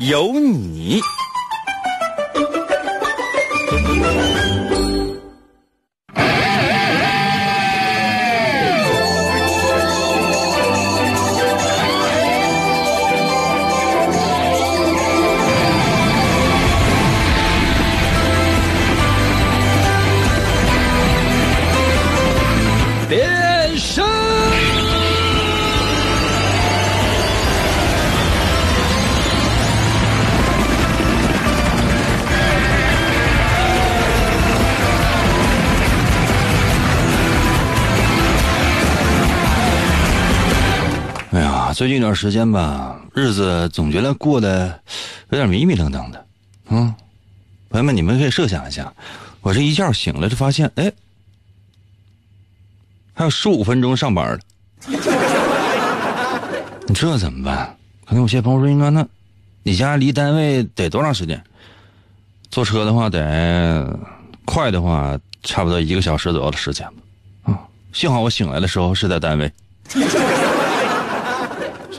有你。最近一段时间吧，日子总觉得过得有点迷迷瞪瞪的。嗯，朋友们，你们可以设想一下，我这一觉醒了，就发现，哎，还有十五分钟上班了，你这怎么办？可能有些朋友说，应该那，你家离单位得多长时间？坐车的话得快的话，差不多一个小时左右的时间吧。啊，幸好我醒来的时候是在单位。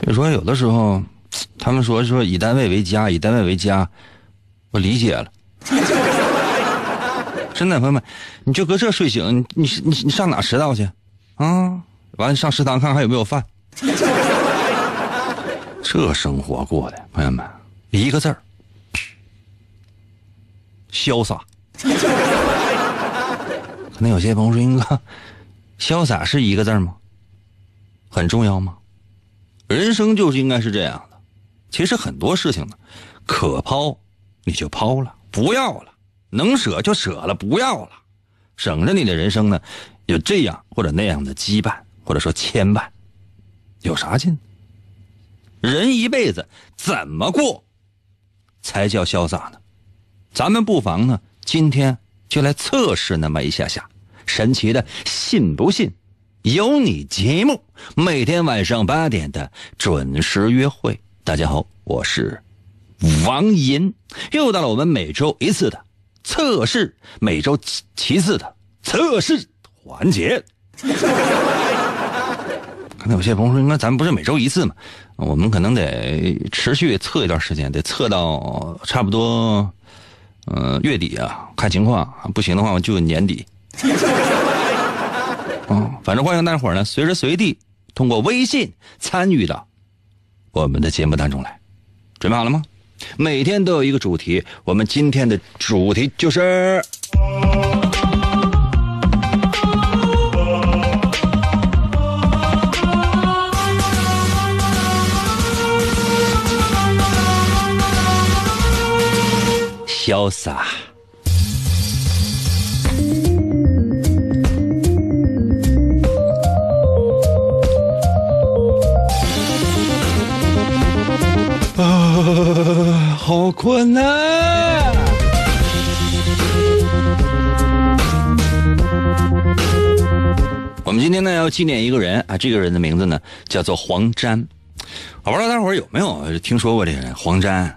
所以说，有的时候，他们说说以单位为家，以单位为家，我理解了。真的，朋友们，你就搁这睡醒，你你你上哪迟到去？啊，完了上食堂看看有没有饭。这生活过的，朋友们，一个字儿，潇洒。可能有些朋友说，英哥，潇洒是一个字吗？很重要吗？人生就是应该是这样的。其实很多事情呢，可抛你就抛了，不要了；能舍就舍了，不要了，省着你的人生呢有这样或者那样的羁绊，或者说牵绊，有啥劲？人一辈子怎么过才叫潇洒呢？咱们不妨呢，今天就来测试那么一下下神奇的信不信？有你节目，每天晚上八点的准时约会。大家好，我是王银，又到了我们每周一次的测试，每周七次的测试环节。可能有些朋友说，那咱不是每周一次吗？我们可能得持续测一段时间，得测到差不多，呃，月底啊，看情况，不行的话就年底。嗯，反正欢迎大伙呢，随时随地通过微信参与到我们的节目当中来。准备好了吗？每天都有一个主题，我们今天的主题就是潇洒。好困难！我们今天呢要纪念一个人啊，这个人的名字呢叫做黄沾。我不知道大伙儿有没有听说过这个人黄沾？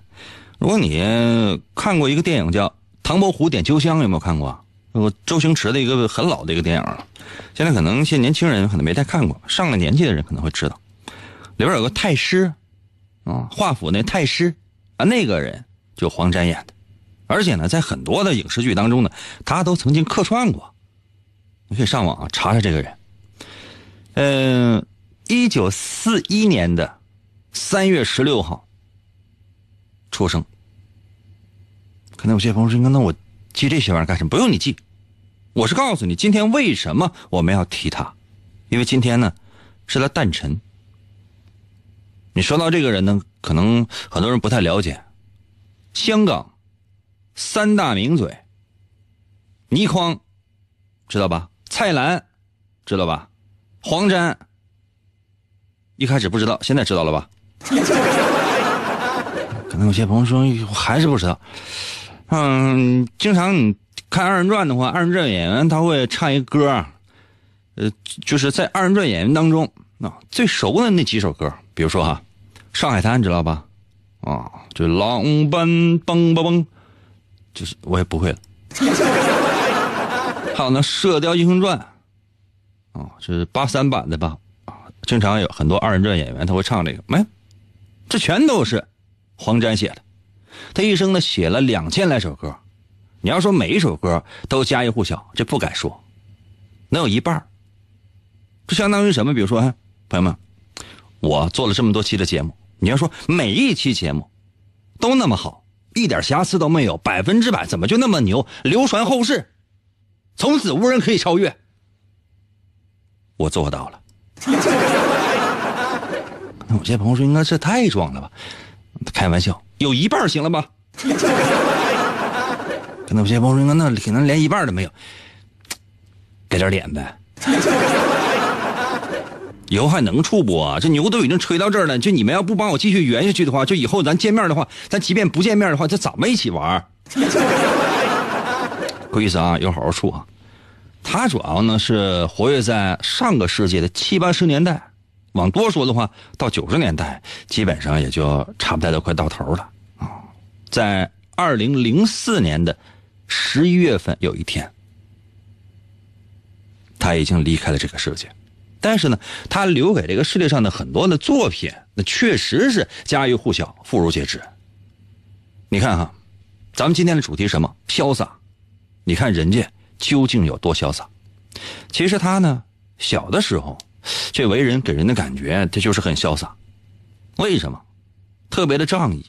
如果你看过一个电影叫《唐伯虎点秋香》，有没有看过？我周星驰的一个很老的一个电影了。现在可能一些年轻人可能没太看过，上了年纪的人可能会知道。里边有个太师。啊，华府那太师，啊，那个人就黄沾演的，而且呢，在很多的影视剧当中呢，他都曾经客串过。你可以上网啊查查这个人。嗯，一九四一年的三月十六号出生。可能有些朋友说：“那我记这些玩意儿干什么？”不用你记，我是告诉你今天为什么我们要提他，因为今天呢是他诞辰。你说到这个人呢，可能很多人不太了解。香港三大名嘴，倪匡知道吧？蔡澜知道吧？黄沾一开始不知道，现在知道了吧？可能有些朋友说还是不知道。嗯，经常你看二人转的话，二人转演员他会唱一歌，呃，就是在二人转演员当中啊最熟的那几首歌，比如说哈，《上海滩》知道吧？啊，就浪奔嘣嘣嘣，就是我也不会了。还有那《射雕英雄传》，啊，这是八三版的吧？啊，经常有很多二人转演员他会唱这个，没，这全都是黄沾写的。他一生呢写了两千来首歌，你要说每一首歌都家喻户晓，这不敢说，能有一半这相当于什么？比如说，朋友们，我做了这么多期的节目，你要说每一期节目都那么好，一点瑕疵都没有，百分之百，怎么就那么牛，流传后世，从此无人可以超越？我做到了。那有些朋友说，应该这太装了吧？开玩笑，有一半行了吧？可能有些朋友说，那可能连一半都没有，给点脸呗。以后还能处不？这牛都已经吹到这儿了，就你们要不帮我继续圆下去的话，就以后咱见面的话，咱即便不见面的话，这怎么一起玩？不好意思啊，要好好处啊。他主要呢是活跃在上个世纪的七八十年代。往多说的话，到九十年代，基本上也就差不多都快到头了啊。在二零零四年的十一月份有一天，他已经离开了这个世界。但是呢，他留给这个世界上的很多的作品，那确实是家喻户晓、妇孺皆知。你看哈，咱们今天的主题什么？潇洒。你看人家究竟有多潇洒？其实他呢，小的时候。这为人给人的感觉，他就是很潇洒。为什么？特别的仗义。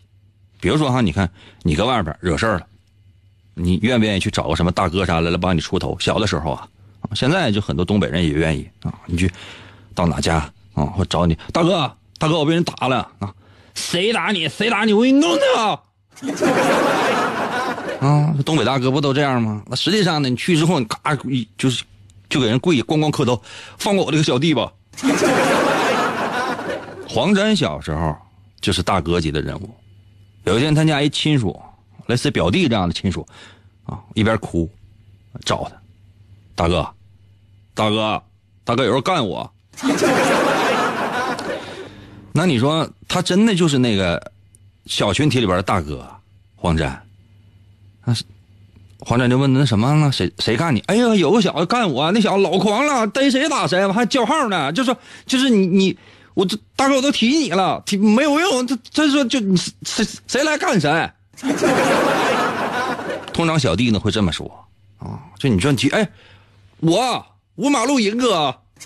比如说哈，你看你搁外边惹事儿了，你愿不愿意去找个什么大哥啥来来帮你出头？小的时候啊，现在就很多东北人也愿意啊。你去到哪家啊，或找你大哥，大哥我被人打了啊，谁打你？谁打你？我给你弄他。啊，东北大哥不都这样吗？那实际上呢，你去之后，你咔就是。就给人跪，咣咣磕头，放过我这个小弟吧。黄沾小时候就是大哥级的人物。有一天，他家一亲属，类似表弟这样的亲属，啊，一边哭，找他，大哥，大哥，大哥，有人干我。那你说，他真的就是那个小群体里边的大哥黄战？那是。黄战就问那什么呢？谁谁干你？哎呀，有个小子干我，那小子老狂了，逮谁打谁，我还叫号呢。就说就是你你我这大哥我都提你了，提没有用。他他说就谁谁来干谁。通常小弟呢会这么说啊，就你说你提哎，我五马路银哥，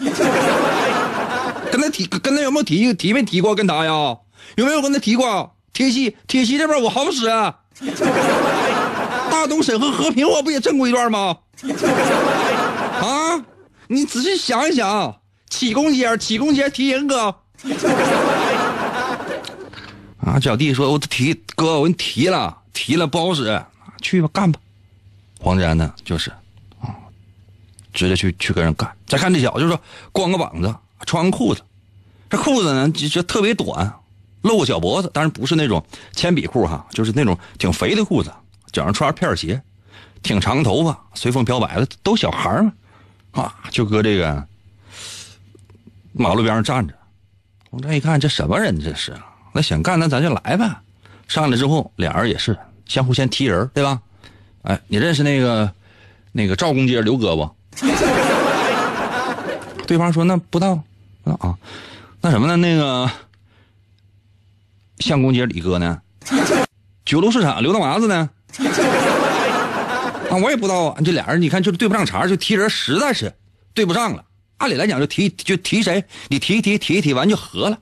跟他提跟他有没有提提没提过跟他呀？有没有跟他提过？铁西铁西这边我好使。大东沈和和平，我不也挣过一段吗？啊，你仔细想一想，七公斤七公斤提人哥。啊，小弟说，我提哥，我给你提了，提了不好使，去吧，干吧。黄沾呢，就是直接去去跟人干。再看这小子，就说光个膀子，穿个裤子，这裤子呢就就特别短，露个小脖子，但是不是那种铅笔裤哈，就是那种挺肥的裤子。脚上穿片鞋，挺长头发，随风飘摆的，都小孩嘛，啊，就搁这个马路边上站着。我这一看，这什么人？这是？那想干，那咱就来呗。上来之后，俩人也是相互先踢人，对吧？哎，你认识那个那个赵公街刘哥不？对方说那不道。啊，那什么呢？那个相公街李哥呢？九楼市场刘大麻子呢？啊，我也不知道啊。这俩人，你看就是对不上茬，就提人实在是对不上了。按理来讲，就提就提谁，你提一提，提一提完就和了。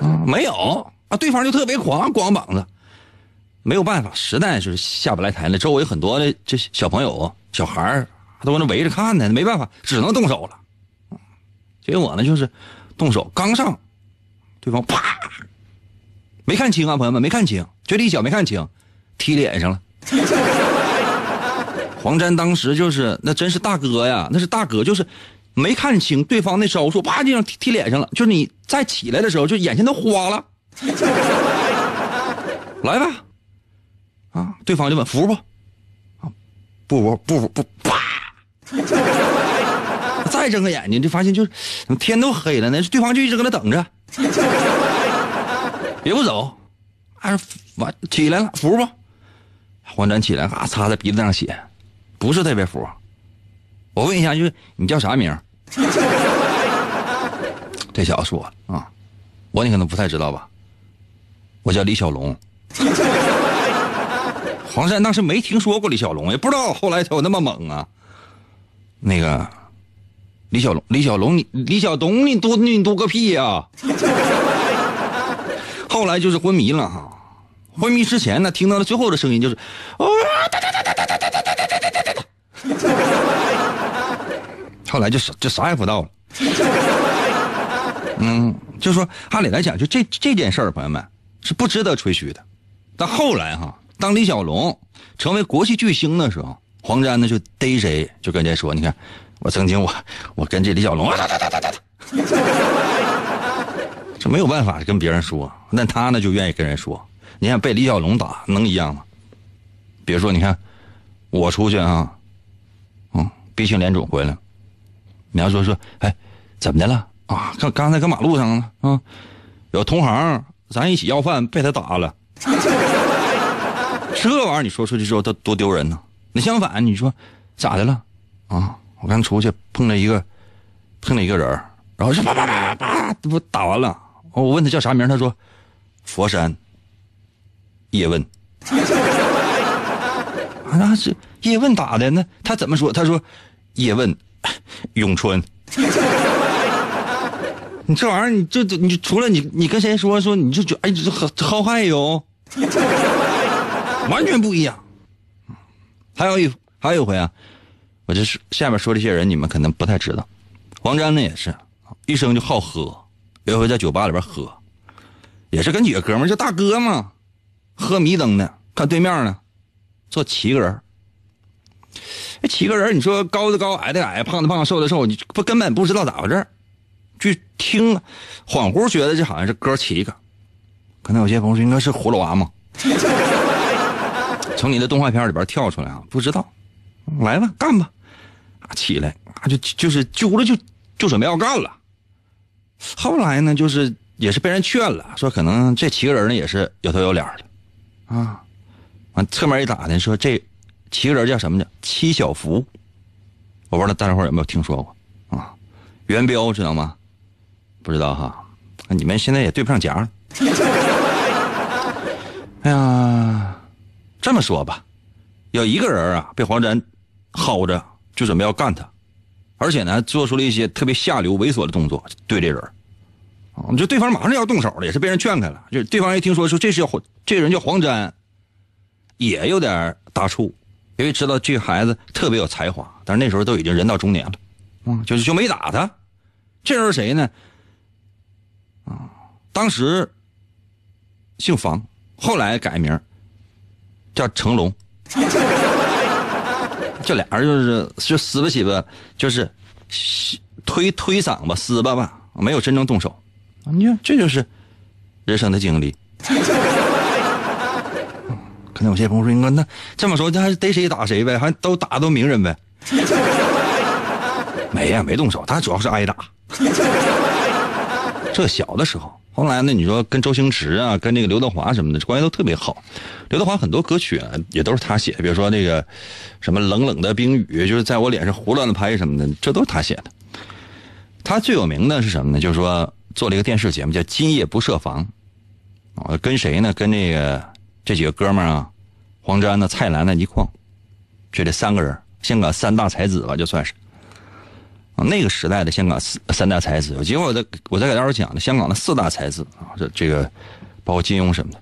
啊，没有啊，对方就特别狂，光膀子，没有办法，实在是下不来台了。周围很多的这小朋友、小孩都搁那围着看呢，没办法，只能动手了。结果呢，就是动手刚上，对方啪。没看清啊，朋友们，没看清，就这一脚没看清，踢脸上了。黄沾当时就是那真是大哥呀，那是大哥，就是没看清对方那招数，啪就让踢踢脸上了。就是你再起来的时候，就眼前都花了。来吧，啊，对方就问服不？啊，不服不服不，啪！再睁开眼睛就发现就是天都黑了呢，对方就一直搁那等着，也不走，啊，完起来了，服不？黄沾起来，啊，擦在鼻子上血，不是特别服。我问一下，就是你叫啥名？这小子说啊，我你可能不太知道吧，我叫李小龙。黄山当时没听说过李小龙，也不知道后来他有那么猛啊。那个李小龙，李小龙，你李小东，你多你多个屁呀！后来就是昏迷了哈，昏迷之前呢，听到了最后的声音就是啊哒哒哒哒哒哒哒哒哒哒哒哒哒，后来就啥就啥也不到了。嗯，就说按理来讲，就这这件事儿，朋友们是不值得吹嘘的。但后来哈，当李小龙成为国际巨星的时候，黄沾呢就逮谁就跟人说：“你看，我曾经我我跟这李小龙，这没有办法跟别人说，但他呢就愿意跟人说。你看被李小龙打能一样吗？别说你看我出去啊，嗯，鼻青脸肿回来，你要说说，哎，怎么的了？”啊，刚刚才搁马路上呢，啊，有同行咱一起要饭被他打了，这玩意儿你说出去之后，他多丢人呢。那相反，你说咋的了？啊，我刚出去碰了一个，碰了一个人，然后就叭叭叭叭，不打完了。我问他叫啥名，他说佛山叶问。那是叶问打的，那他怎么说？他说叶问咏春。你这玩意儿，你就你除了你，你跟谁说说，你就觉哎，这好好害哟，完全不一样。还有一还有一回啊，我就是下面说这些人，你们可能不太知道。黄沾呢也是，一生就好喝，有一回在酒吧里边喝，也是跟几个哥们就大哥嘛，喝迷瞪的，看对面呢，坐七个人。这七个人，你说高的高，矮的矮，胖的胖，瘦的瘦，你不根本不知道咋回事据听，恍惚觉得这好像是哥七个，可能有些朋友说应该是葫芦娃嘛，从你的动画片里边跳出来啊，不知道，来吧，干吧，啊，起来啊，就就是揪了就就准备要干了。后来呢，就是也是被人劝了，说可能这七个人呢也是有头有脸的，啊，完侧面一打听，说这七个人叫什么呢？七小福，我不知道大家伙有没有听说过啊？元彪知道吗？不知道哈，你们现在也对不上家了。哎呀，这么说吧，有一个人啊被黄沾薅着，就准备要干他，而且呢做出了一些特别下流猥琐的动作对这人，啊，就对方马上要动手了，也是被人劝开了。就对方一听说说这是黄，这人叫黄沾，也有点大怵，因为知道这孩子特别有才华，但是那时候都已经人到中年了，嗯，就是就没打他。这人谁呢？啊，当时姓房，后来改名叫成龙。这俩人就是就撕吧起吧，就是推推搡吧，撕吧吧，没有真正动手。你看，这就是人生的经历。可能有些朋友说：“哥，那这么说，那还是逮谁打谁呗？还都打都名人呗？”没呀，没动手，他主要是挨打。这小的时候，后来呢？你说跟周星驰啊，跟那个刘德华什么的关系都特别好。刘德华很多歌曲啊，也都是他写的，比如说那个什么冷冷的冰雨，就是在我脸上胡乱的拍什么的，这都是他写的。他最有名的是什么呢？就是说做了一个电视节目叫《今夜不设防》，啊，跟谁呢？跟那个这几个哥们儿啊，黄沾呢、蔡澜呢、倪匡，就这三个人，香港三大才子吧，就算是。那个时代的香港四三大才子，结果我在我在给大伙讲的香港的四大才子啊，这这个包括金庸什么的，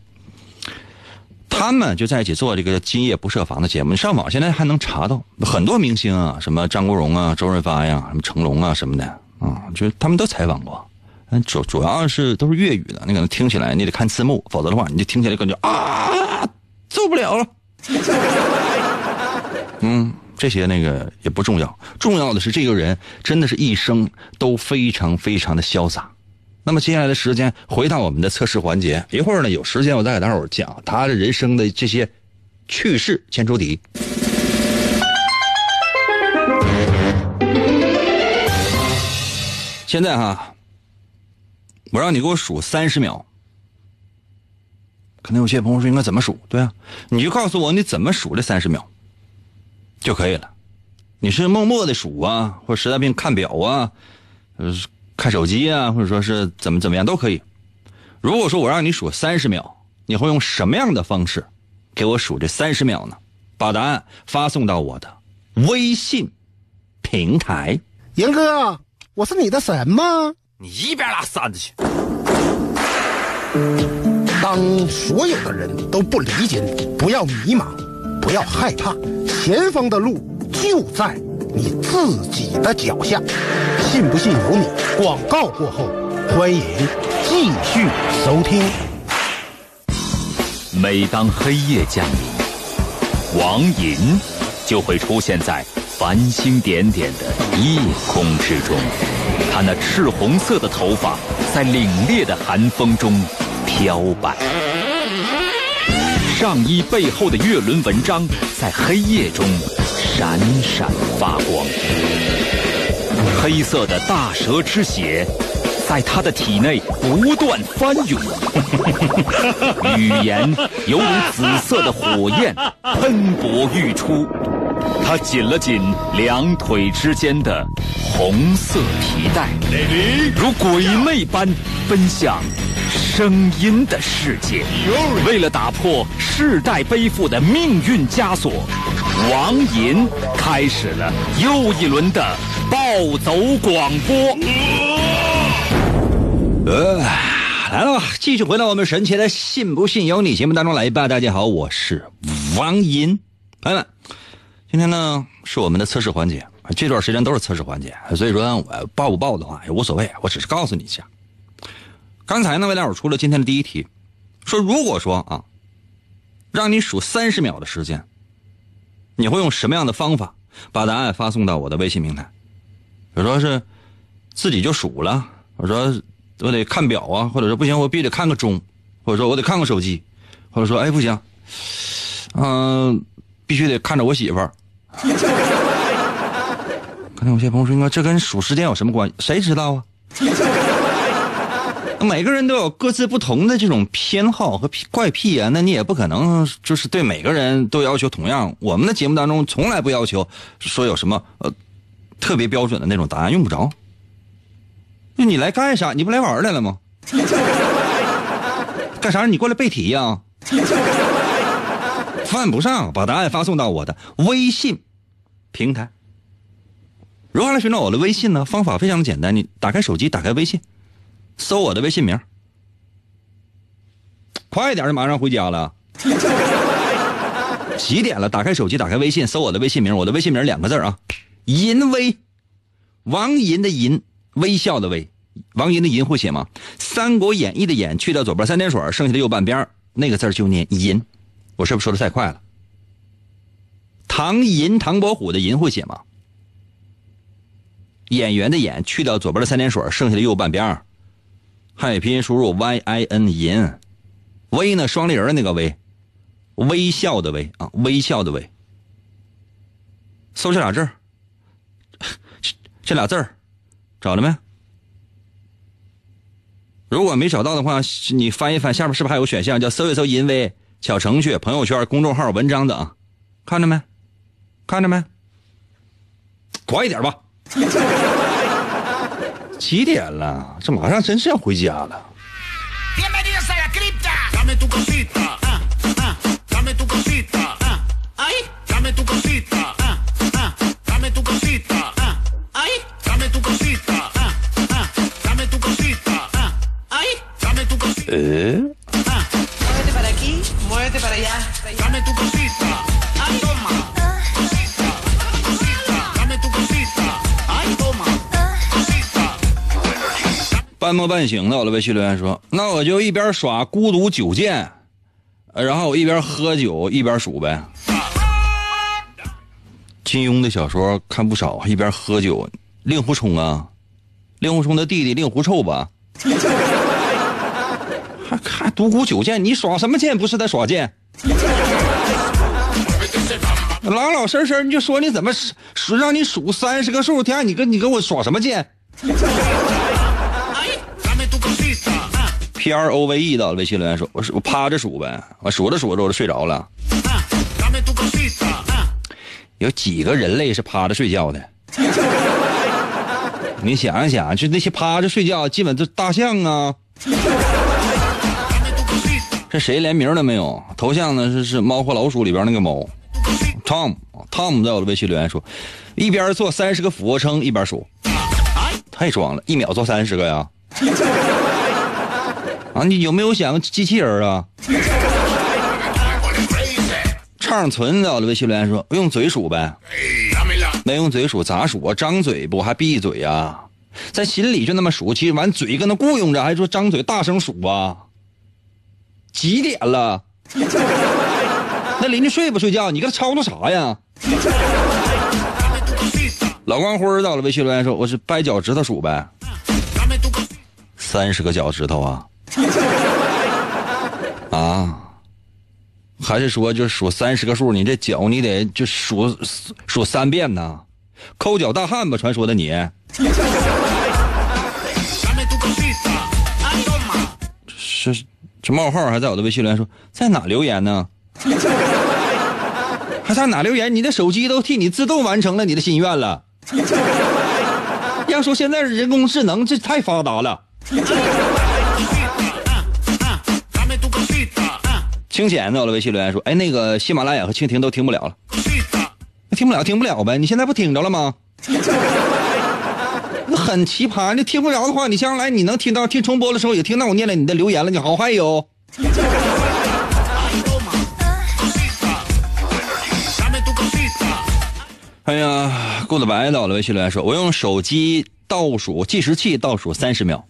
他们就在一起做这个《今夜不设防》的节目。你上网现在还能查到很多明星啊，什么张国荣啊、周润发呀、什么成龙啊什么的啊，就是他们都采访过。嗯，主主要是都是粤语的，你可能听起来你得看字幕，否则的话你就听起来感觉啊，受不了了。嗯。这些那个也不重要，重要的是这个人真的是一生都非常非常的潇洒，那么接下来的时间回到我们的测试环节，一会儿呢有时间我再给大伙儿讲他的人生的这些趣事。先出题。现在哈，我让你给我数三十秒。可能有些朋友说应该怎么数？对啊，你就告诉我你怎么数这三十秒就可以了。你是默默的数啊，或者实在病看表啊，呃，看手机啊，或者说是怎么怎么样都可以。如果说我让你数三十秒，你会用什么样的方式给我数这三十秒呢？把答案发送到我的微信平台。严哥，我是你的神吗？你一边拉扇子去！当所有的人都不理解你，不要迷茫，不要害怕，前方的路就在你自己的脚下。信不信由你。广告过后，欢迎继续收听。每当黑夜降临，王银就会出现在繁星点点的夜空之中。他那赤红色的头发在凛冽的寒风中飘摆，上衣背后的月轮纹章在黑夜中闪闪发光。黑色的大蛇之血在他的体内不断翻涌，语言犹如紫色的火焰喷薄欲出。他紧了紧两腿之间的红色皮带，如鬼魅般奔向声音的世界。为了打破世代背负的命运枷锁，王银开始了又一轮的暴走广播。呃，来了，继续回到我们神奇的“信不信由你”节目当中来吧。大家好，我是王银，朋友们。今天呢是我们的测试环节，这段时间都是测试环节，所以说我报不报的话也无所谓，我只是告诉你一下。刚才呢为大伙出了今天的第一题，说如果说啊，让你数三十秒的时间，你会用什么样的方法把答案发送到我的微信平台？比如说是自己就数了，我说我得看表啊，或者说不行我必须得看个钟，或者说我得看个手机，或者说哎不行，嗯，必须得看着我媳妇儿。可能有些朋友说：“该这跟数时间有什么关系？谁知道啊？每个人都有各自不同的这种偏好和怪癖啊，那你也不可能就是对每个人都要求同样。我们的节目当中从来不要求说有什么呃特别标准的那种答案，用不着。那你来干啥？你不来玩来了吗？干啥？你过来背题呀？犯不上，把答案发送到我的微信。”平台，如何来寻找我的微信呢？方法非常简单，你打开手机，打开微信，搜我的微信名。快点，就马上回家了。几点了？打开手机，打开微信，搜我的微信名。我的微信名两个字啊，银威，王银的银，微笑的微，王银的银会写吗？《三国演义》的演去掉左边三点水，剩下的右半边那个字就念银。我是不是说的太快了？唐寅，唐伯虎的寅会写吗？演员的演去掉左边的三点水，剩下的右半边汉语拼音输入 y i n 银，微呢双立人那个微，微笑的微啊，微笑的微。搜这俩字这俩字儿找着没？如果没找到的话，你翻一翻下面是不是还有选项叫搜一搜银威小程序、朋友圈、公众号、文章等？看着没？看着没？快一点吧！几点了？这马上真是要回家了。呃。半梦半醒的，我的微信留言说：“那我就一边耍孤独九剑，然后我一边喝酒一边数呗。”金庸的小说看不少，一边喝酒。令狐冲啊，令狐冲的弟弟令狐臭吧？还还独孤九剑，你耍什么剑？不是在耍剑。老老实实你就说你怎么数让你数三十个数，天你跟你跟我耍什么剑？P R O V E 的微信留言说，我我趴着数呗，我数着数着我就睡着了。有几个人类是趴着睡觉的？你想一想，就那些趴着睡觉，基本都大象啊。这谁连名都没有？头像呢是是猫和老鼠里边那个猫，Tom，Tom 在我的微信留言说，一边做三十个俯卧撑一边数，太装了，一秒做三十个呀？啊，你有没有想机器人啊？畅存在我的微信留言说，用嘴数呗。没用嘴数咋数啊？张嘴不还闭嘴呀？在心里就那么数，其实完嘴跟那雇佣着，还说张嘴大声数啊？几点了？那邻居睡不睡觉？你跟他吵吵啥呀？老光辉到了微信留言说：“我是掰脚趾头数呗，三十个脚趾头啊？啊？还是说就数三十个数？你这脚你得就数数三遍呢？抠脚大汉吧？传说的你。”是。这冒号还在我的微信留言说，在哪留言呢？还在哪留言？你的手机都替你自动完成了你的心愿了。要说现在人工智能这太发达了。清浅在我的微信留言说，哎，那个喜马拉雅和蜻蜓都听不了了。听不了，听不了呗。你现在不听着了吗？那很奇葩，你听不着的话，你将来你能听到听重播的时候也听到我念了你的留言了，你好嗨哟！哎呀，顾子白到了微信留言说：“我用手机倒数计时器倒数三十秒，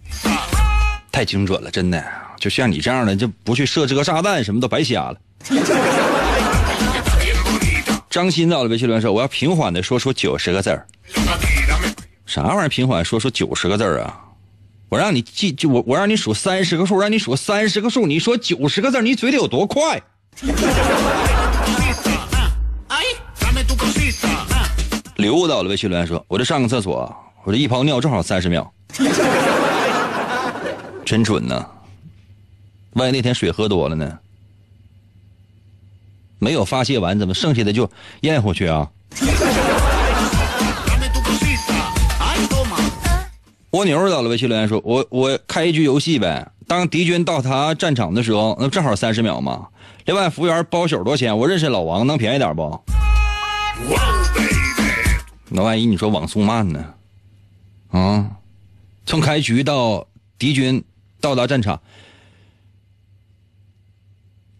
太精准了，真的，就像你这样的就不去设置个炸弹，什么都白瞎了。”张鑫到了微信留言说：“我要平缓的说出九十个字儿。”啥玩意儿？平缓说出九十个字啊！我让你记，就我我让你数三十个数，让你数三十个数，你说九十个字，你嘴里有多快？刘到了微信留言说：“我这上个厕所，我这一泡尿正好三十秒，真准呢。万一那天水喝多了呢？没有发泄完，怎么剩下的就咽回去啊？”蜗牛到了微信留言说：“我我开一局游戏呗，当敌军到达战场的时候，那正好三十秒嘛。另外服务员包宿多少钱？我认识老王，能便宜点不？那万一你说网速慢呢？啊，从开局到敌军到达战场，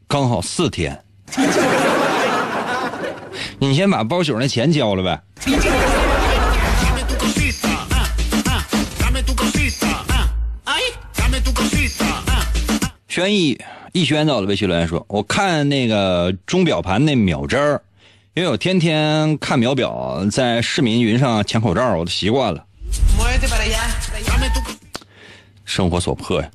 刚好四天。你先把包宿那钱交了呗。”轩逸逸轩到了微信留言说：“我看那个钟表盘那秒针儿，因为我天天看秒表，在市民云上抢口罩，我都习惯了。生活所迫呀。”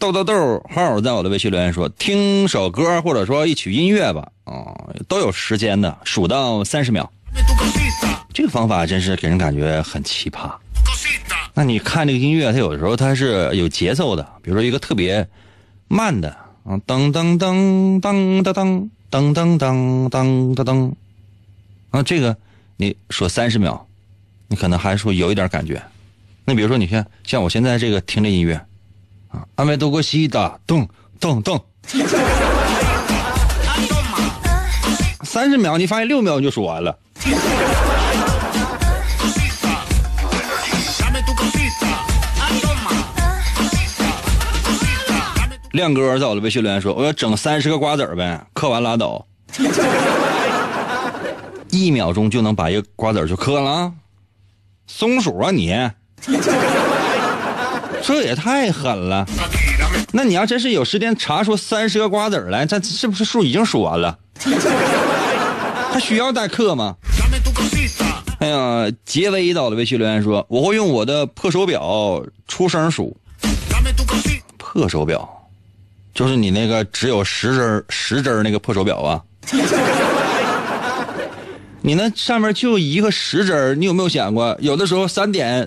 豆豆豆号在我的微信留言说：“听首歌或者说一曲音乐吧，啊，都有时间的，数到三十秒。这个方法真是给人感觉很奇葩。”那你看这个音乐，它有的时候它是有节奏的，比如说一个特别慢的啊，噔噔噔噔噔噔噔噔噔噔噔噔，啊，这个你说三十秒，你可能还说有一点感觉。那比如说你看，像我现在这个听这音乐，啊，阿麦多过西的咚咚咚，三十秒，你发现六秒就数完了。亮哥在我的微信留言说：“我要整三十个瓜子儿呗，嗑完拉倒，一秒钟就能把一个瓜子儿就嗑了，松鼠啊你，这也太狠了。那你要真是有时间查出三十个瓜子儿来，咱是不是数已经数完了？还需要代课吗？”哎呀，杰威到了微信留言说：“我会用我的破手表出声数。破手表，就是你那个只有十针十针那个破手表啊。你那上面就一个十针你有没有想过，有的时候三点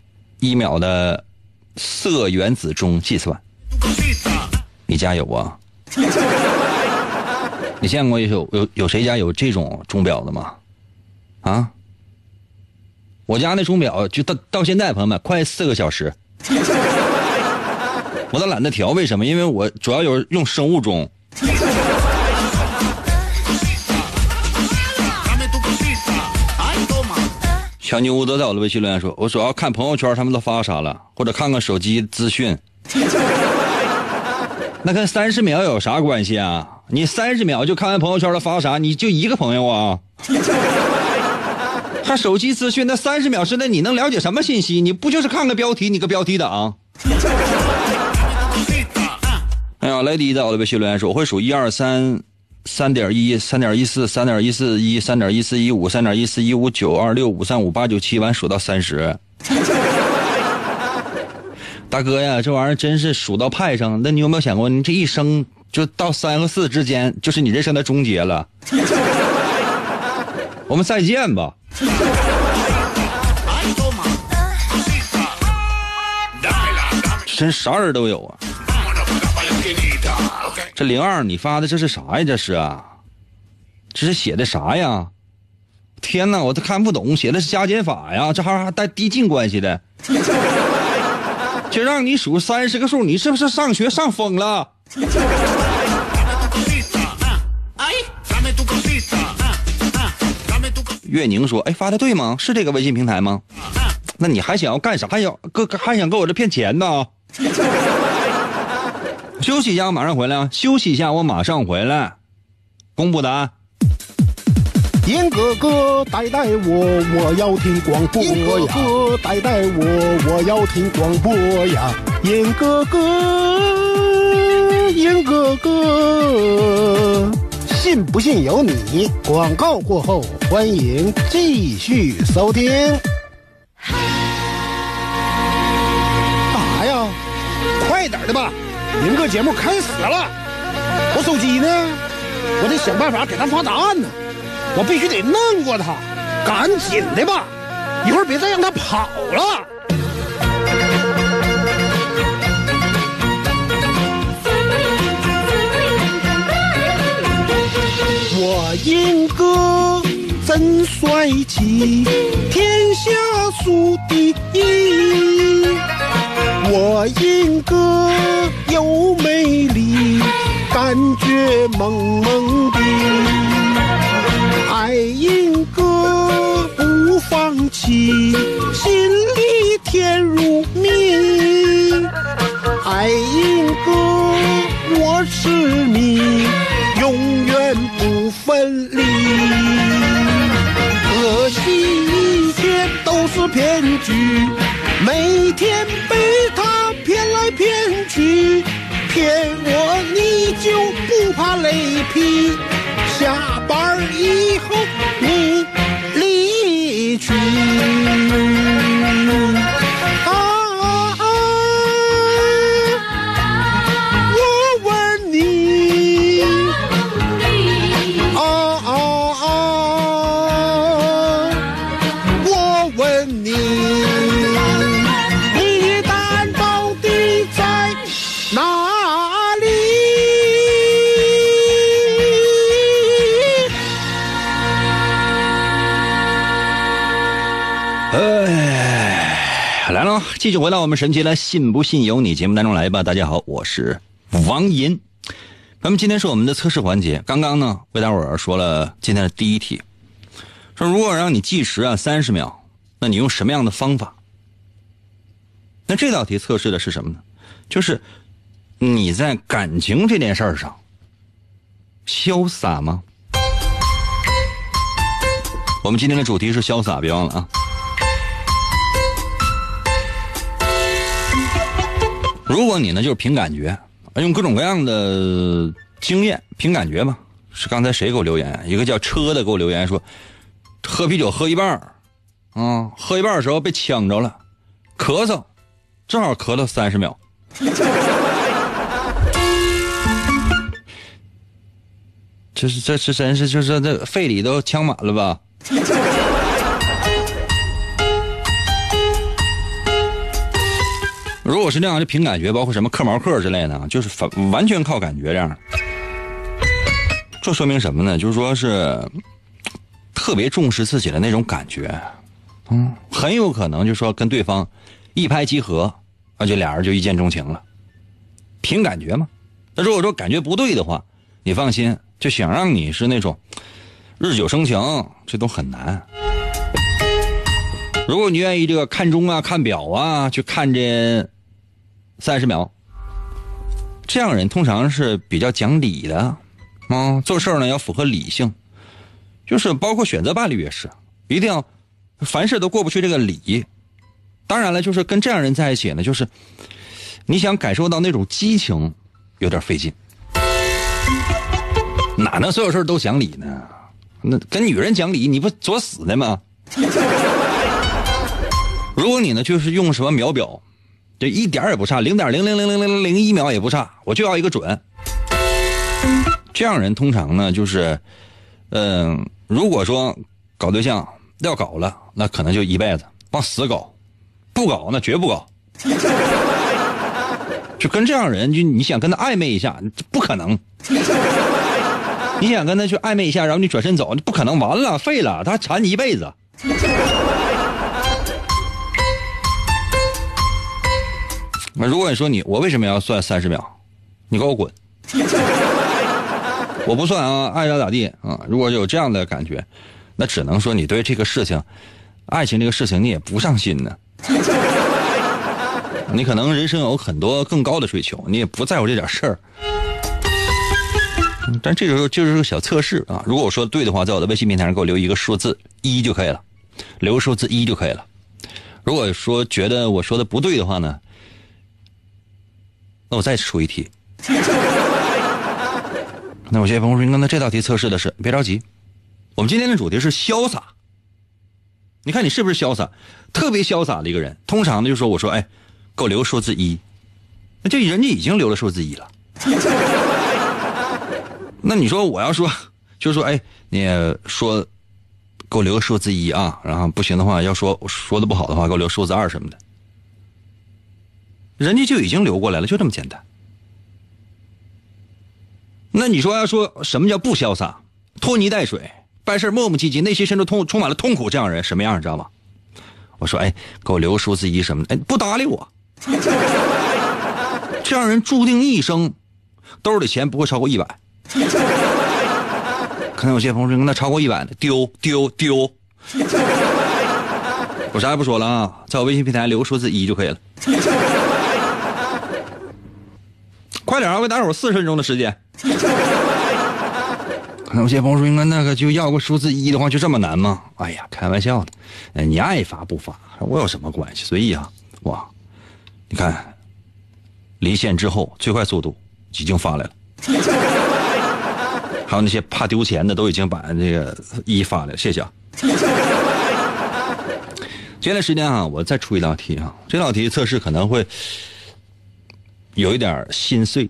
一秒的色原子钟计算。你家有啊？你见过有有有谁家有这种钟表的吗？啊？我家那钟表就到到现在，朋友们快四个小时。”我都懒得调，为什么？因为我主要有用生物钟。小妞乌德在我的微信留言说：“我主要看朋友圈，他们都发啥了，或者看看手机资讯。那跟三十秒有啥关系啊？你三十秒就看完朋友圈了发啥？你就一个朋友啊？还手机资讯，那三十秒之内你能了解什么信息？你不就是看个标题？你个标题党。”哎呀，来第在我的微信留言说：“我会数一二三，三点一，三点一四，三点一四一，三点一四一五，三点一四一五九二六五三五八九七，完数到三十。大哥呀，这玩意儿真是数到派上。那你有没有想过，你这一生就到三和四之间，就是你人生的终结了？我们再见吧。真啥人都有啊。这零二，你发的这是啥呀？这是啊，这是写的啥呀？天哪，我都看不懂，写的是加减法呀？这还还带递进关系的？就让你数三十个数，你是不是上学上疯了？月宁说：“哎，发的对吗？是这个微信平台吗？那你还想要干啥呀？哥还想跟我这骗钱呢？”休息一下，我马上回来啊！休息一下，我马上回来。公布答案。严哥哥带带我，我要听广播呀！严哥哥带带我，我要听广播呀！严哥哥，严哥哥，信不信由你。广告过后，欢迎继续收听。干啥呀？快点的吧！明哥节目开始了，我手机呢？我得想办法给他发答案呢。我必须得弄过他，赶紧的吧！一会儿别再让他跑了。我英哥真帅气，天下数第一。我英雾蒙蒙来了，继续回到我们神奇的“信不信由你”节目当中来吧。大家好，我是王银。那么今天是我们的测试环节。刚刚呢，为大伙儿说了今天的第一题。说如果让你计时啊三十秒，那你用什么样的方法？那这道题测试的是什么呢？就是你在感情这件事儿上潇洒吗？我们今天的主题是潇洒，别忘了啊！如果你呢就是凭感觉，用各种各样的经验凭感觉吧。是刚才谁给我留言？一个叫车的给我留言说，喝啤酒喝一半儿，啊，喝一半的时候被呛着了，咳嗽，正好咳了三十秒。这是这是真是就是这肺里都呛满了吧？如果是那样，就凭感觉，包括什么克毛克之类的，就是完完全靠感觉这样。这说明什么呢？就是说是特别重视自己的那种感觉，嗯，很有可能就说跟对方一拍即合，而且俩人就一见钟情了。凭感觉嘛。那如果说感觉不对的话，你放心，就想让你是那种日久生情，这都很难。如果你愿意这个看钟啊、看表啊，去看这三十秒，这样人通常是比较讲理的。啊，做事呢要符合理性，就是包括选择伴侣也是，一定要凡事都过不去这个理。当然了，就是跟这样人在一起呢，就是你想感受到那种激情，有点费劲。哪能所有事都讲理呢？那跟女人讲理，你不作死的吗？如果你呢，就是用什么秒表，这一点也不差，零点零零零零零零一秒也不差，我就要一个准。这样人通常呢，就是，嗯，如果说搞对象要搞了，那可能就一辈子往死搞，不搞那绝不搞。就跟这样人，就你想跟他暧昧一下，不可能。你想跟他去暧昧一下，然后你转身走，不可能，完了，废了，他缠你一辈子。那如果你说你，我为什么要算三十秒？你给我滚！我不算啊，爱咋咋地啊！如果有这样的感觉，那只能说你对这个事情，爱情这个事情你也不上心呢。你可能人生有很多更高的追求，你也不在乎这点事儿。但这时候就是个小测试啊！如果我说的对的话，在我的微信平台上给我留一个数字一就可以了，留数字一就可以了。如果说觉得我说的不对的话呢，那我再出一题。那有些朋友说：“那这道题测试的是，别着急，我们今天的主题是潇洒。你看你是不是潇洒？特别潇洒的一个人，通常呢就说我说，哎，给我留数字一，那就人家已经留了数字一了。那你说我要说，就说，哎，你说给我留个数字一啊，然后不行的话，要说说的不好的话，给我留数字二什么的，人家就已经留过来了，就这么简单。”那你说要说什么叫不潇洒，拖泥带水，办事磨磨唧唧，内心深处痛充满了痛苦，这样人什么样你知道吗？我说哎，给我留个数字一什么的，哎，不搭理我。这样人注定一生兜里钱不会超过一百。可能有些朋友说那超过一百的丢丢丢。我啥也不说了啊，在我微信平台留个数字一就可以了。快点啊！我打会四十分钟的时间。可能有些朋友说：“应该那个就要个数字一的话，就这么难吗？”哎呀，开玩笑的。哎，你爱发不发，我有什么关系？随意啊！哇，你看，离线之后最快速度已经发来了。还有那些怕丢钱的，都已经把这个一发来了。谢谢啊。接下来时间啊，我再出一道题啊。这道题测试可能会。有一点心碎。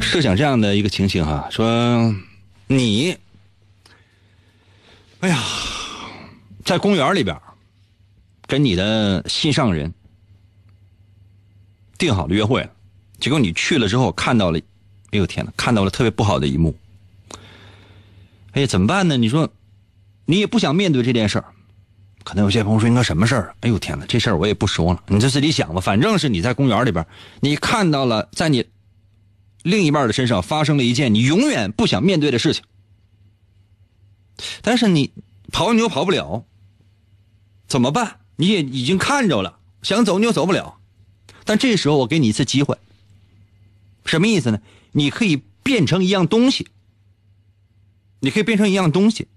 设想这样的一个情形哈，说你，哎呀，在公园里边跟你的心上人定好了约会，结果你去了之后看到了，哎呦天哪，看到了特别不好的一幕。哎呀，怎么办呢？你说，你也不想面对这件事儿。可能有些朋友说：“应该什么事儿？”哎呦天哪，这事儿我也不说了，你就自己想吧。反正是你在公园里边，你看到了在你另一半的身上发生了一件你永远不想面对的事情，但是你跑你又跑不了，怎么办？你也已经看着了，想走你又走不了。但这时候我给你一次机会，什么意思呢？你可以变成一样东西，你可以变成一样东西，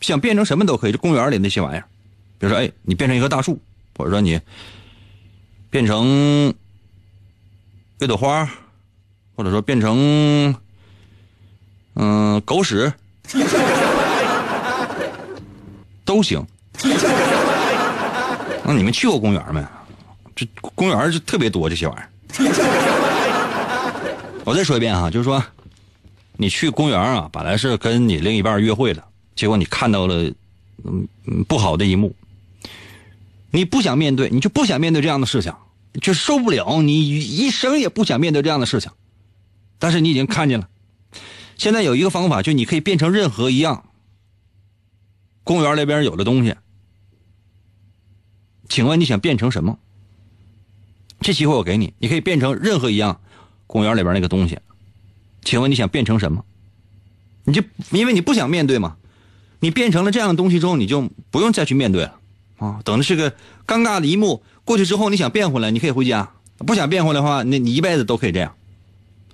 想变成什么都可以，就公园里那些玩意儿，比如说，哎，你变成一棵大树，或者说你变成一朵花，或者说变成嗯狗屎，都行。那你们去过公园没？这公园就特别多这些玩意儿。我再说一遍哈，就是说，你去公园啊，本来是跟你另一半约会的，结果你看到了嗯不好的一幕，你不想面对，你就不想面对这样的事情，就受不了，你一生也不想面对这样的事情，但是你已经看见了。现在有一个方法，就你可以变成任何一样公园那边有的东西。请问你想变成什么？这机会我给你，你可以变成任何一样公园里边那个东西。请问你想变成什么？你就因为你不想面对嘛，你变成了这样的东西之后，你就不用再去面对了啊。等的是个尴尬的一幕过去之后，你想变回来，你可以回家；不想变回来的话，那你一辈子都可以这样。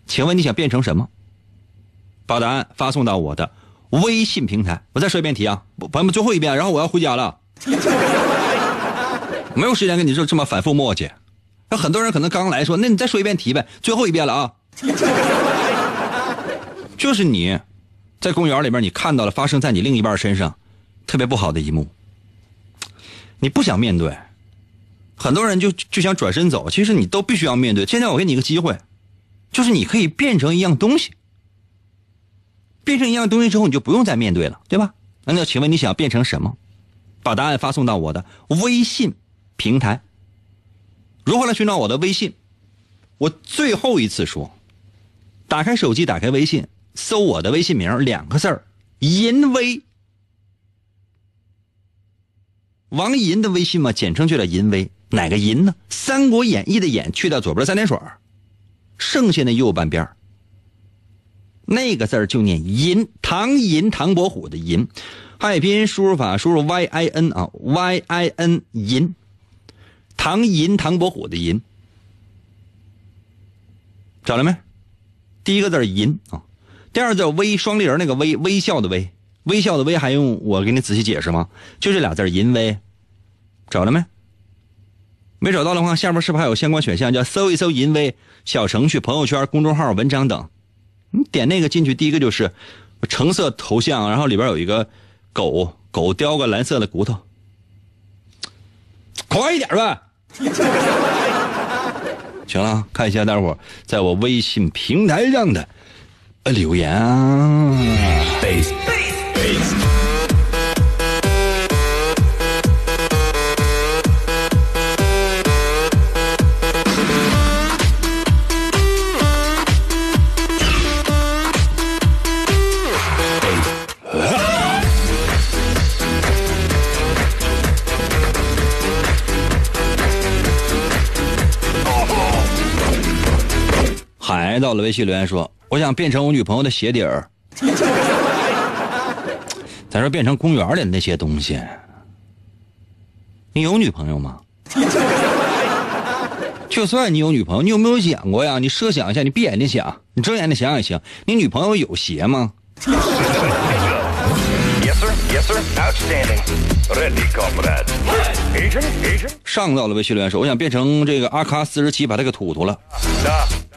请问你想变成什么？把答案发送到我的微信平台。我再说一遍题啊，朋友们最后一遍，然后我要回家了。没有时间跟你说这么反复磨叽，那很多人可能刚来说，那你再说一遍题呗，最后一遍了啊。就是你，在公园里边，你看到了发生在你另一半身上特别不好的一幕，你不想面对，很多人就就想转身走，其实你都必须要面对。现在我给你一个机会，就是你可以变成一样东西，变成一样东西之后，你就不用再面对了，对吧？那那请问你想变成什么？把答案发送到我的微信。平台如何来寻找我的微信？我最后一次说，打开手机，打开微信，搜我的微信名两个字儿“淫威”，王银的微信嘛，简称就叫“淫威”。哪个淫呢？《三国演义》的演去掉左边三点水剩下那右半边那个字儿就念“银”，唐寅唐伯虎的“寅”，汉语拼音输入法输入 y i n 啊，y i n 银。唐寅，唐伯虎的寅，找了没？第一个字寅啊，第二字微，双立人那个微，微笑的微，微笑的微，还用我给你仔细解释吗？就这俩字淫威，找了没？没找到的话，下面是不是还有相关选项？叫搜一搜淫威小程序、朋友圈、公众号、文章等。你点那个进去，第一个就是橙色头像，然后里边有一个狗狗叼个蓝色的骨头，快一点吧。行了，看一下大伙在我微信平台上的留言啊。还到了微信留言说：“我想变成我女朋友的鞋底儿。”咱说变成公园里那些东西。你有女朋友吗？就算你有女朋友，你有没有想过呀？你设想一下，你闭眼睛想，你睁眼睛想也行。你女朋友有鞋吗？上到了微信留言说：“我想变成这个阿卡四十七，把它给吐吐了。”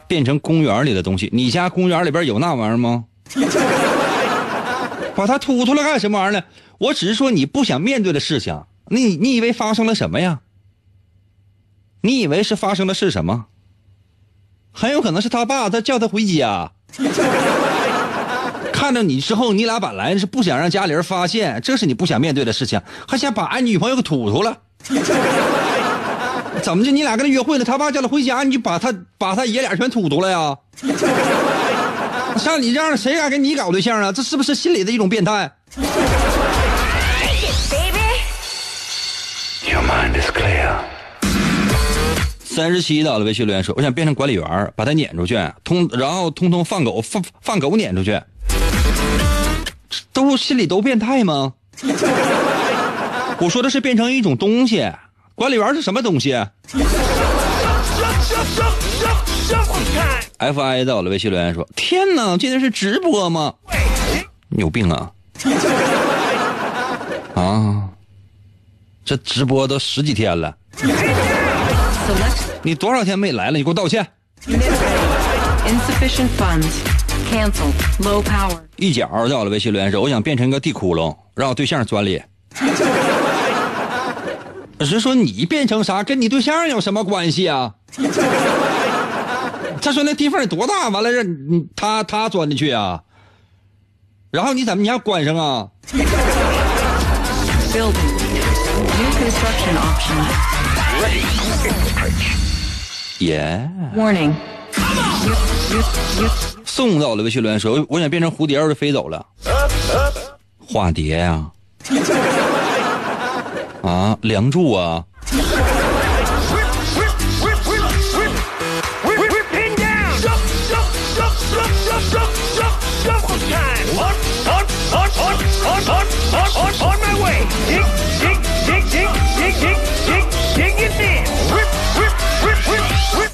变成公园里的东西，你家公园里边有那玩意儿吗？把它吐出来干什么玩意儿呢？我只是说你不想面对的事情。你你以为发生了什么呀？你以为是发生的是什么？很有可能是他爸，他叫他回家。看到你之后，你俩本来是不想让家里人发现，这是你不想面对的事情，还想把俺女朋友给吐吐了。怎么的？你俩跟他约会呢？他爸叫他回家，你就把他把他爷俩全吐吐了呀？像你这样的，谁敢跟你搞对象啊？这是不是心理的一种变态？三十七到了微信留言说：“我想变成管理员，把他撵出去，通然后通通放狗放放狗撵出去，都心里都变态吗？我说的是变成一种东西，管理员是什么东西？F I 在我的微信留言说：“天哪，今天是直播吗？你有病啊！啊，这直播都十几天了。”你多少天没来了？你给我道歉！insufficient funds. Cancel. Low power. 一脚到了微信留言说：“我想变成一个地窟窿，让我对象钻里。”是说你变成啥，跟你对象有什么关系啊？他说那地缝得多大，完了让你他他钻进去啊？然后你怎么你还关上啊 you, you, 送到了微信留言说：“我想变成蝴蝶，我就飞走了。”化蝶呀、啊，梁祝啊，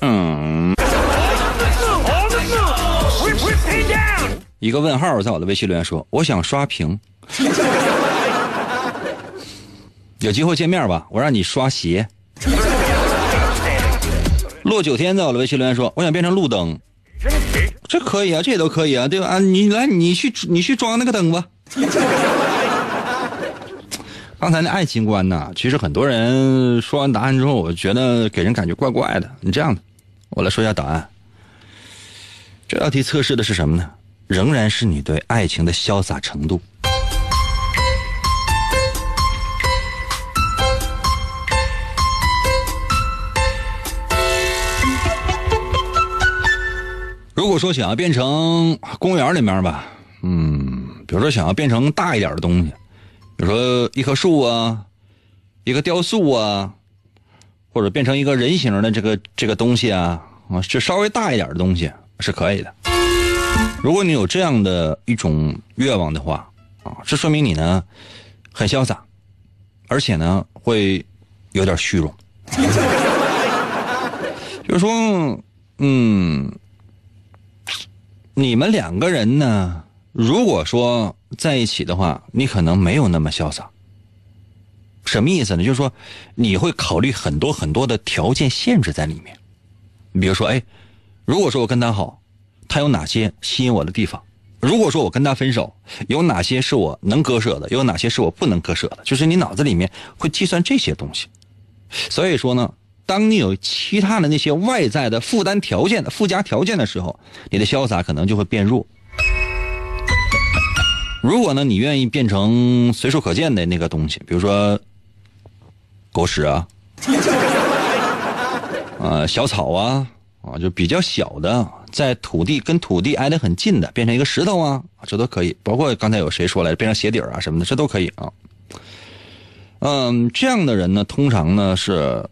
嗯，一个问号在我的微信留言说：“我想刷屏，有机会见面吧，我让你刷鞋。”落九天在我的微信留言说：“我想变成路灯，这可以啊，这也都可以啊，对吧？啊，你来，你去，你去装那个灯吧。”刚才那爱情观呢，其实很多人说完答案之后，我觉得给人感觉怪怪的。你这样的，我来说一下答案。这道题测试的是什么呢？仍然是你对爱情的潇洒程度。如果说想要变成公园里面吧，嗯，比如说想要变成大一点的东西，比如说一棵树啊，一个雕塑啊，或者变成一个人形的这个这个东西啊，啊，就稍微大一点的东西是可以的。如果你有这样的一种愿望的话，啊，这说明你呢很潇洒，而且呢会有点虚荣。就是说，嗯，你们两个人呢，如果说在一起的话，你可能没有那么潇洒。什么意思呢？就是说，你会考虑很多很多的条件限制在里面。比如说，哎，如果说我跟他好，他有哪些吸引我的地方？如果说我跟他分手，有哪些是我能割舍的，有哪些是我不能割舍的？就是你脑子里面会计算这些东西。所以说呢，当你有其他的那些外在的负担条件的附加条件的时候，你的潇洒可能就会变弱。如果呢，你愿意变成随处可见的那个东西，比如说狗屎啊，啊 小草啊，啊就比较小的，在土地跟土地挨得很近的，变成一个石头啊，这都可以。包括刚才有谁说来变成鞋底啊什么的，这都可以啊。嗯，这样的人呢，通常呢是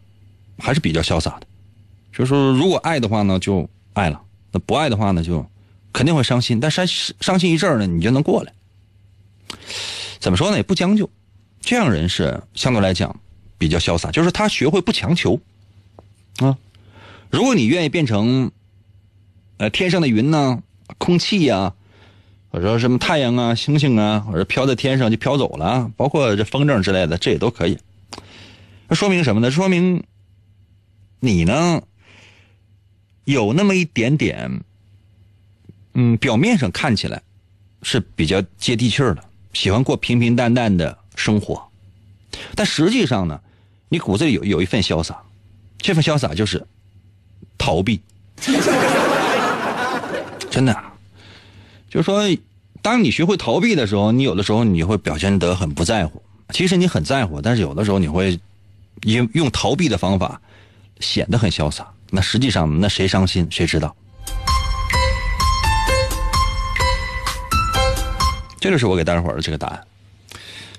还是比较潇洒的。就是说，如果爱的话呢，就爱了；那不爱的话呢，就肯定会伤心。但伤伤心一阵儿呢，你就能过来。怎么说呢？也不将就，这样人是相对来讲比较潇洒，就是他学会不强求啊。如果你愿意变成呃天上的云呐、空气呀、或者说什么太阳啊、星星啊，或者飘在天上就飘走了，包括这风筝之类的，这也都可以。那说明什么呢？说明你呢有那么一点点，嗯，表面上看起来是比较接地气儿的，喜欢过平平淡淡的生活，但实际上呢，你骨子里有有一份潇洒，这份潇洒就是逃避。真的，就是说，当你学会逃避的时候，你有的时候你会表现得很不在乎。其实你很在乎，但是有的时候你会用用逃避的方法显得很潇洒。那实际上，那谁伤心谁知道？这就是我给大家伙的这个答案。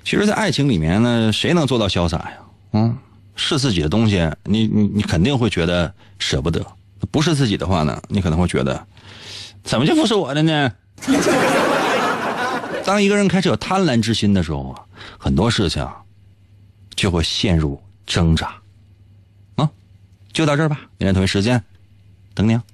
其实，在爱情里面呢，谁能做到潇洒呀？嗯，是自己的东西，你你你肯定会觉得舍不得；不是自己的话呢，你可能会觉得，怎么就不是我的呢？当一个人开始有贪婪之心的时候啊，很多事情就会陷入挣扎。就到这儿吧，明天同一时间等你啊。